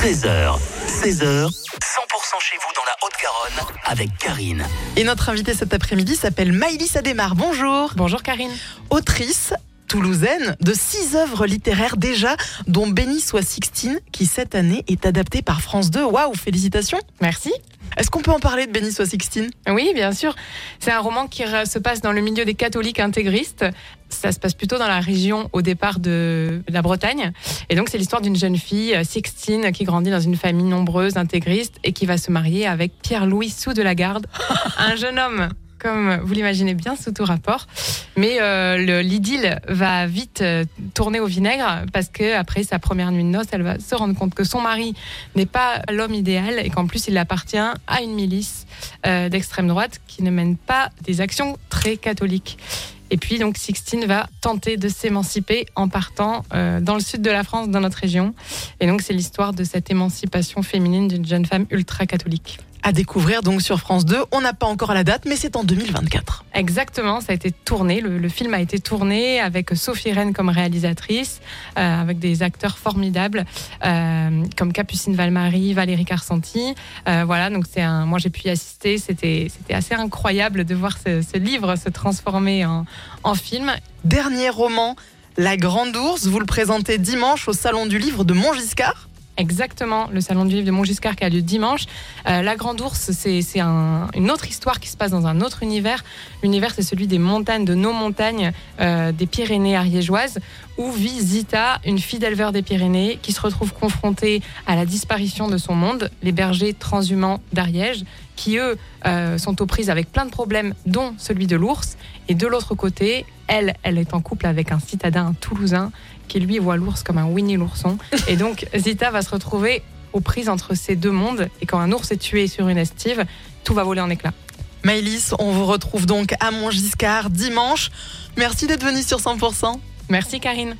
13h, 16h, 100% chez vous dans la Haute-Garonne avec Karine. Et notre invitée cet après-midi s'appelle Maïlis Ademar. Bonjour. Bonjour Karine. Autrice toulousaine de six œuvres littéraires déjà, dont Béni soit Sixtine, qui cette année est adaptée par France 2. Waouh, félicitations. Merci. Est-ce qu'on peut en parler de Béni soit Sixtine? Oui, bien sûr. C'est un roman qui se passe dans le milieu des catholiques intégristes. Ça se passe plutôt dans la région au départ de la Bretagne. Et donc, c'est l'histoire d'une jeune fille, Sixtine, qui grandit dans une famille nombreuse, intégriste, et qui va se marier avec Pierre-Louis Sous de la Garde, un jeune homme comme vous l'imaginez bien, sous tout rapport. Mais euh, l'idylle va vite euh, tourner au vinaigre parce que après sa première nuit de noces, elle va se rendre compte que son mari n'est pas l'homme idéal et qu'en plus il appartient à une milice euh, d'extrême droite qui ne mène pas des actions très catholiques. Et puis donc Sixtine va tenter de s'émanciper en partant dans le sud de la France, dans notre région. Et donc c'est l'histoire de cette émancipation féminine d'une jeune femme ultra catholique à découvrir donc sur France 2. On n'a pas encore la date, mais c'est en 2024. Exactement, ça a été tourné. Le, film a été tourné avec Sophie Rennes comme réalisatrice, euh, avec des acteurs formidables euh, comme Capucine Valmarie, Valérie Carsanti. Euh, voilà, donc c'est un. Moi, j'ai pu y assister. C'était c'était assez incroyable de voir ce, livre se transformer en, en film. Dernier roman. La Grande Ourse, vous le présentez dimanche au Salon du Livre de Montgiscard. Exactement, le salon du livre de Montgiscard qui a lieu dimanche. Euh, la Grande Ourse, c'est une autre histoire qui se passe dans un autre univers. L'univers, c'est celui des montagnes, de nos montagnes, euh, des Pyrénées ariégeoises, où vit Zita, une fille d'éleveur des Pyrénées, qui se retrouve confrontée à la disparition de son monde, les bergers transhumants d'Ariège, qui eux euh, sont aux prises avec plein de problèmes, dont celui de l'ours. Et de l'autre côté, elle, elle est en couple avec un citadin toulousain qui lui voit l'ours comme un Winnie l'ourson. Et donc Zita va se retrouver aux prises entre ces deux mondes. Et quand un ours est tué sur une estive, tout va voler en éclats. Maëlys, on vous retrouve donc à Montgiscard dimanche. Merci d'être venue sur 100%. Merci Karine.